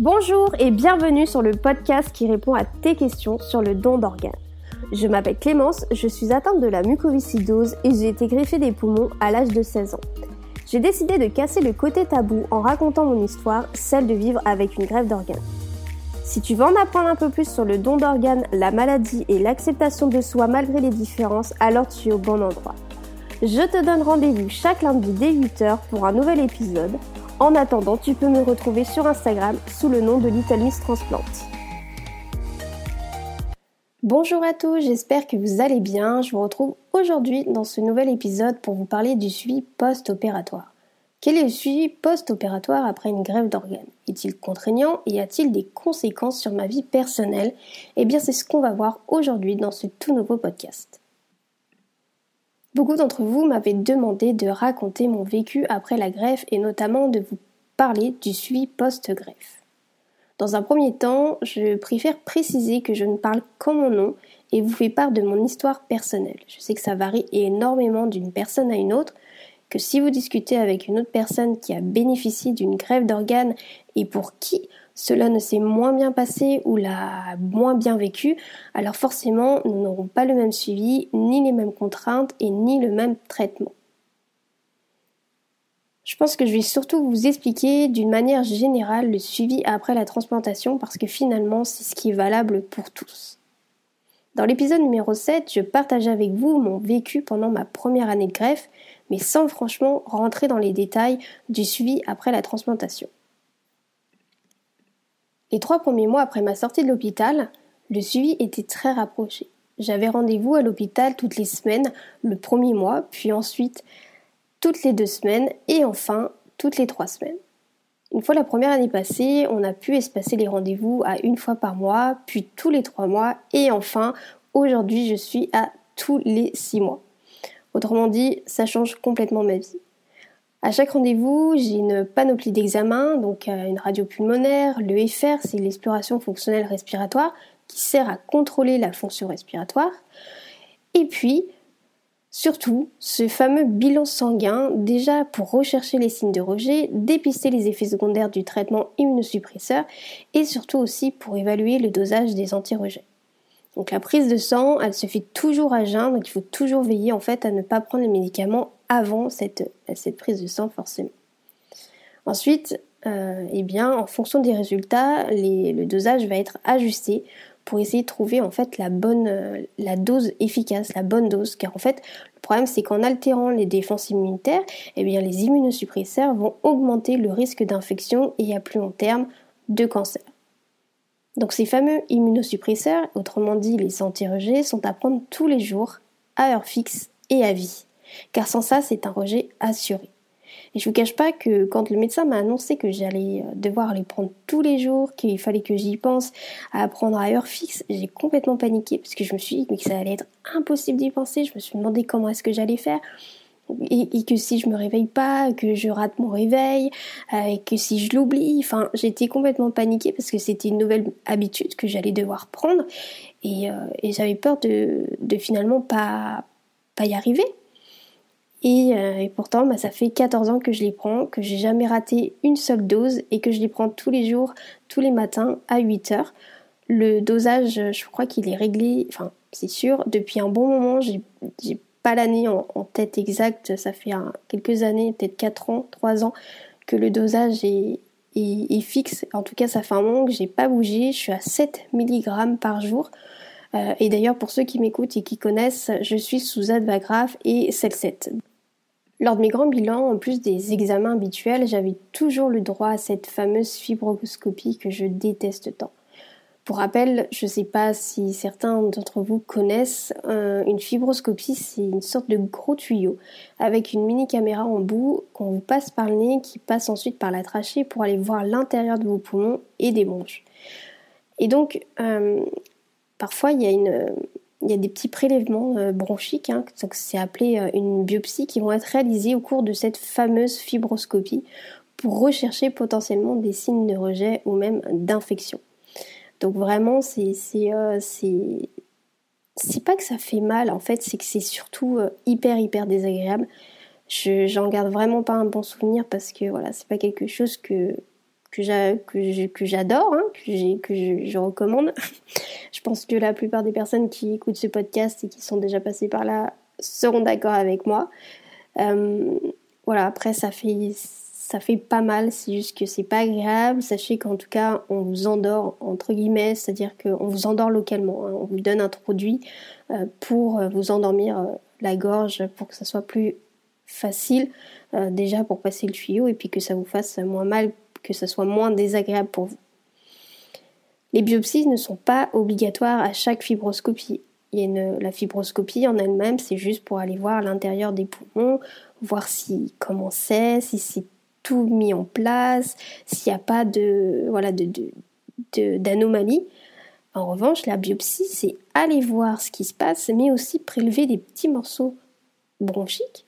Bonjour et bienvenue sur le podcast qui répond à tes questions sur le don d'organes. Je m'appelle Clémence, je suis atteinte de la mucoviscidose et j'ai été greffée des poumons à l'âge de 16 ans. J'ai décidé de casser le côté tabou en racontant mon histoire, celle de vivre avec une greffe d'organes. Si tu veux en apprendre un peu plus sur le don d'organes, la maladie et l'acceptation de soi malgré les différences, alors tu es au bon endroit. Je te donne rendez-vous chaque lundi dès 8h pour un nouvel épisode. En attendant, tu peux me retrouver sur Instagram sous le nom de Little Miss Transplant. Bonjour à tous, j'espère que vous allez bien. Je vous retrouve aujourd'hui dans ce nouvel épisode pour vous parler du suivi post-opératoire. Quel est le suivi post-opératoire après une grève d'organes? Est-il contraignant et a-t-il des conséquences sur ma vie personnelle? Eh bien, c'est ce qu'on va voir aujourd'hui dans ce tout nouveau podcast. Beaucoup d'entre vous m'avaient demandé de raconter mon vécu après la greffe et notamment de vous parler du suivi post-greffe. Dans un premier temps, je préfère préciser que je ne parle qu'en mon nom et vous fais part de mon histoire personnelle. Je sais que ça varie énormément d'une personne à une autre, que si vous discutez avec une autre personne qui a bénéficié d'une grève d'organes et pour qui cela ne s'est moins bien passé ou l'a moins bien vécu, alors forcément nous n'aurons pas le même suivi, ni les mêmes contraintes et ni le même traitement. Je pense que je vais surtout vous expliquer d'une manière générale le suivi après la transplantation parce que finalement c'est ce qui est valable pour tous. Dans l'épisode numéro 7, je partage avec vous mon vécu pendant ma première année de greffe, mais sans franchement rentrer dans les détails du suivi après la transplantation. Les trois premiers mois après ma sortie de l'hôpital, le suivi était très rapproché. J'avais rendez-vous à l'hôpital toutes les semaines le premier mois, puis ensuite toutes les deux semaines et enfin toutes les trois semaines. Une fois la première année passée, on a pu espacer les rendez-vous à une fois par mois, puis tous les trois mois et enfin aujourd'hui je suis à tous les six mois. Autrement dit, ça change complètement ma vie. À chaque rendez-vous, j'ai une panoplie d'examens, donc euh, une radio pulmonaire, le FR, c'est l'exploration fonctionnelle respiratoire, qui sert à contrôler la fonction respiratoire. Et puis, Surtout, ce fameux bilan sanguin, déjà pour rechercher les signes de rejet, dépister les effets secondaires du traitement immunosuppresseur et surtout aussi pour évaluer le dosage des anti-rejets. Donc la prise de sang, elle se fait toujours à jeun, donc il faut toujours veiller en fait à ne pas prendre les médicaments avant cette, cette prise de sang forcément. Ensuite, euh, eh bien, en fonction des résultats, le dosage va être ajusté pour essayer de trouver en fait la bonne euh, la dose efficace, la bonne dose car en fait le problème c'est qu'en altérant les défenses immunitaires, eh bien les immunosuppresseurs vont augmenter le risque d'infection et à plus long terme de cancer. Donc ces fameux immunosuppresseurs, autrement dit les anti-rejets, sont à prendre tous les jours, à heure fixe et à vie. Car sans ça, c'est un rejet assuré. Et je vous cache pas que quand le médecin m'a annoncé que j'allais euh, devoir les prendre tous les jours, qu'il fallait que j'y pense à prendre à heure fixe, j'ai complètement paniqué parce que je me suis dit que ça allait être impossible d'y penser. Je me suis demandé comment est-ce que j'allais faire. Et, que si je me réveille pas, que je rate mon réveil, euh, et que si je l'oublie, enfin j'étais complètement paniquée parce que c'était une nouvelle habitude que j'allais devoir prendre et, euh, j'avais peur de, de finalement pas pas y arriver euh, et, pourtant, bah, ça fait 14 ans que je les prends, que j'ai jamais raté une seule dose et que je les prends tous les jours, tous les matins à 8 heures. Le dosage, je crois qu'il est réglé, enfin, c'est sûr, depuis un bon moment, j'ai pas l'année en, tête exacte, ça fait quelques années, peut-être 4 ans, 3 ans, que le dosage est, fixe. En tout cas, ça fait un moment que j'ai pas bougé, je suis à 7 mg par jour. Euh, et d'ailleurs, pour ceux qui m'écoutent et qui connaissent, je suis sous Advagraph et Celset. Lors de mes grands bilans, en plus des examens habituels, j'avais toujours le droit à cette fameuse fibroscopie que je déteste tant. Pour rappel, je ne sais pas si certains d'entre vous connaissent, euh, une fibroscopie, c'est une sorte de gros tuyau avec une mini caméra en bout qu'on vous passe par le nez, qui passe ensuite par la trachée pour aller voir l'intérieur de vos poumons et des bronches. Et donc, euh, parfois, il y a une, il y a des petits prélèvements euh, bronchiques, hein, c'est appelé euh, une biopsie, qui vont être réalisés au cours de cette fameuse fibroscopie pour rechercher potentiellement des signes de rejet ou même d'infection. Donc vraiment, c'est euh, c'est pas que ça fait mal, en fait, c'est que c'est surtout hyper hyper désagréable. Je j'en garde vraiment pas un bon souvenir parce que voilà, c'est pas quelque chose que que j'adore, hein, que, je, recommande. je pense que la plupart des personnes qui écoutent ce podcast et qui sont déjà passées par là seront d'accord avec moi. Euh, voilà, après ça fait ça fait pas mal, c'est juste que c'est pas agréable. Sachez qu'en tout cas, on vous endort entre guillemets, c'est-à-dire qu'on vous endort localement. Hein. On vous donne un produit euh, pour vous endormir la gorge, pour que ça soit plus facile déjà pour passer le tuyau et puis que ça vous fasse moins mal que ce soit moins désagréable pour vous. Les biopsies ne sont pas obligatoires à chaque fibroscopie. la fibroscopie en elle-même, c'est juste pour aller voir l'intérieur des poumons, voir si comment c'est, si c'est tout mis en place, s'il n'y a pas de voilà de, d'anomalie. En revanche, la biopsie, c'est aller voir ce qui se passe, mais aussi prélever des petits morceaux bronchiques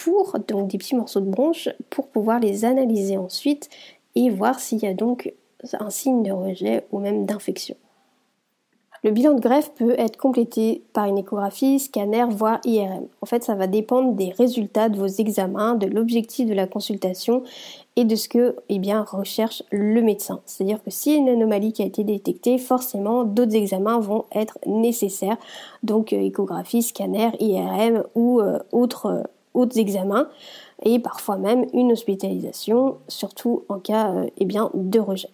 pour donc des petits morceaux de bronche pour pouvoir les analyser ensuite et voir s'il y a donc un signe de rejet ou même d'infection. Le bilan de greffe peut être complété par une échographie, scanner, voire IRM. En fait, ça va dépendre des résultats de vos examens, de l'objectif de la consultation et de ce que eh bien, recherche le médecin. C'est-à-dire que a une anomalie qui a été détectée, forcément d'autres examens vont être nécessaires. Donc euh, échographie, scanner, IRM ou euh, autres autres examens et parfois même une hospitalisation, surtout en cas euh, eh bien, de rejet.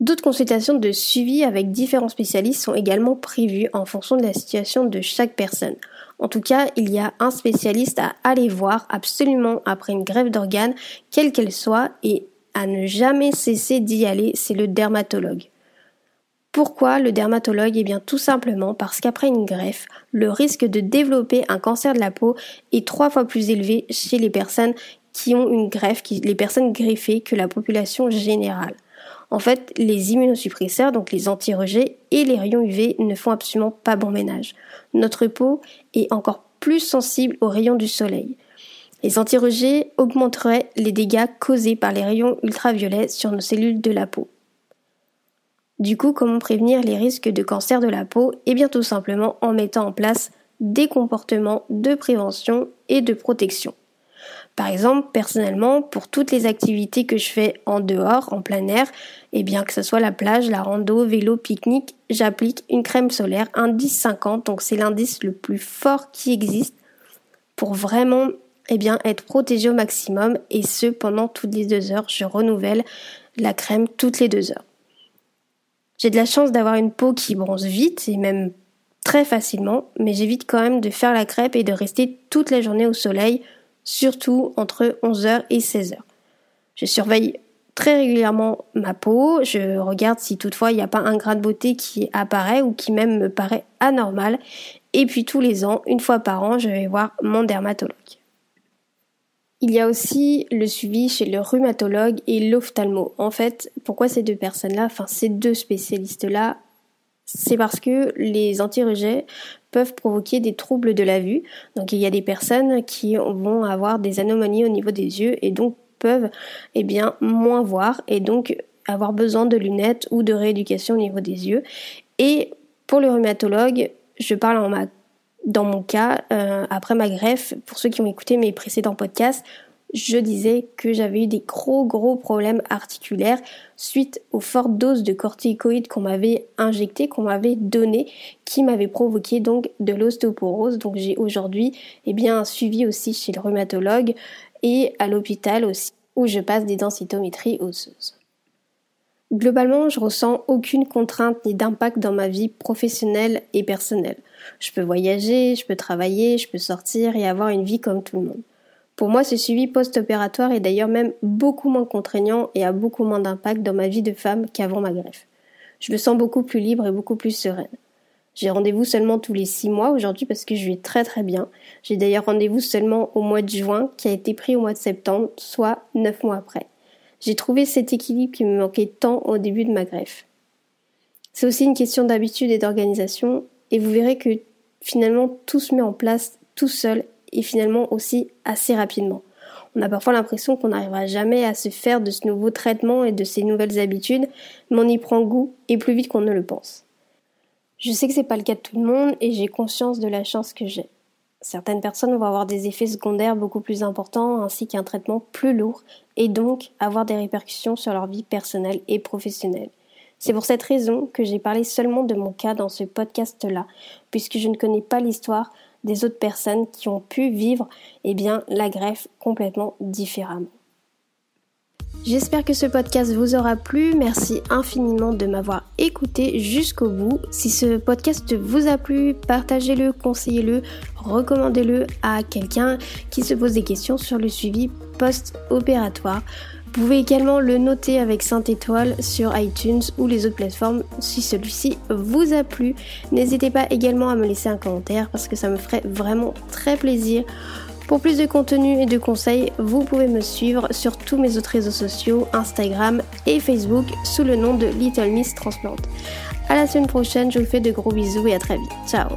D'autres consultations de suivi avec différents spécialistes sont également prévues en fonction de la situation de chaque personne. En tout cas, il y a un spécialiste à aller voir absolument après une grève d'organes, quelle qu'elle soit, et à ne jamais cesser d'y aller, c'est le dermatologue. Pourquoi le dermatologue Eh bien tout simplement parce qu'après une greffe, le risque de développer un cancer de la peau est trois fois plus élevé chez les personnes qui ont une greffe, les personnes greffées, que la population générale. En fait, les immunosuppresseurs, donc les anti-rejets et les rayons UV ne font absolument pas bon ménage. Notre peau est encore plus sensible aux rayons du soleil. Les anti-rejets augmenteraient les dégâts causés par les rayons ultraviolets sur nos cellules de la peau. Du coup, comment prévenir les risques de cancer de la peau? Eh bien tout simplement en mettant en place des comportements de prévention et de protection. Par exemple, personnellement, pour toutes les activités que je fais en dehors, en plein air, eh bien que ce soit la plage, la rando, vélo, pique-nique, j'applique une crème solaire indice 50, donc c'est l'indice le plus fort qui existe pour vraiment eh être protégé au maximum et ce pendant toutes les deux heures. Je renouvelle la crème toutes les deux heures. J'ai de la chance d'avoir une peau qui bronze vite et même très facilement, mais j'évite quand même de faire la crêpe et de rester toute la journée au soleil, surtout entre 11h et 16h. Je surveille très régulièrement ma peau, je regarde si toutefois il n'y a pas un grain de beauté qui apparaît ou qui même me paraît anormal, et puis tous les ans, une fois par an, je vais voir mon dermatologue. Il y a aussi le suivi chez le rhumatologue et l'ophtalmo. En fait, pourquoi ces deux personnes-là, enfin ces deux spécialistes-là, c'est parce que les anti-rejets peuvent provoquer des troubles de la vue. Donc il y a des personnes qui vont avoir des anomalies au niveau des yeux et donc peuvent eh bien moins voir et donc avoir besoin de lunettes ou de rééducation au niveau des yeux. Et pour le rhumatologue, je parle en ma dans mon cas, euh, après ma greffe, pour ceux qui ont écouté mes précédents podcasts, je disais que j'avais eu des gros gros problèmes articulaires suite aux fortes doses de corticoïdes qu'on m'avait injectées, qu'on m'avait données, qui m'avaient provoqué donc de l'ostéoporose. Donc j'ai aujourd'hui eh bien un suivi aussi chez le rhumatologue et à l'hôpital aussi où je passe des densitométries osseuses. Globalement, je ressens aucune contrainte ni d'impact dans ma vie professionnelle et personnelle. Je peux voyager, je peux travailler, je peux sortir et avoir une vie comme tout le monde. Pour moi, ce suivi post-opératoire est d'ailleurs même beaucoup moins contraignant et a beaucoup moins d'impact dans ma vie de femme qu'avant ma greffe. Je me sens beaucoup plus libre et beaucoup plus sereine. J'ai rendez-vous seulement tous les six mois aujourd'hui parce que je vais très très bien. J'ai d'ailleurs rendez-vous seulement au mois de juin qui a été pris au mois de septembre, soit neuf mois après. J'ai trouvé cet équilibre qui me manquait tant au début de ma greffe. C'est aussi une question d'habitude et d'organisation et vous verrez que finalement tout se met en place tout seul et finalement aussi assez rapidement. On a parfois l'impression qu'on n'arrivera jamais à se faire de ce nouveau traitement et de ces nouvelles habitudes, mais on y prend goût et plus vite qu'on ne le pense. Je sais que c'est pas le cas de tout le monde et j'ai conscience de la chance que j'ai. Certaines personnes vont avoir des effets secondaires beaucoup plus importants ainsi qu'un traitement plus lourd et donc avoir des répercussions sur leur vie personnelle et professionnelle. C'est pour cette raison que j'ai parlé seulement de mon cas dans ce podcast-là, puisque je ne connais pas l'histoire des autres personnes qui ont pu vivre eh bien, la greffe complètement différemment. J'espère que ce podcast vous aura plu. Merci infiniment de m'avoir écouté jusqu'au bout. Si ce podcast vous a plu, partagez-le, conseillez-le, recommandez-le à quelqu'un qui se pose des questions sur le suivi post-opératoire. Vous pouvez également le noter avec 5 étoiles sur iTunes ou les autres plateformes si celui-ci vous a plu. N'hésitez pas également à me laisser un commentaire parce que ça me ferait vraiment très plaisir. Pour plus de contenu et de conseils, vous pouvez me suivre sur tous mes autres réseaux sociaux, Instagram et Facebook sous le nom de Little Miss Transplant. À la semaine prochaine, je vous fais de gros bisous et à très vite. Ciao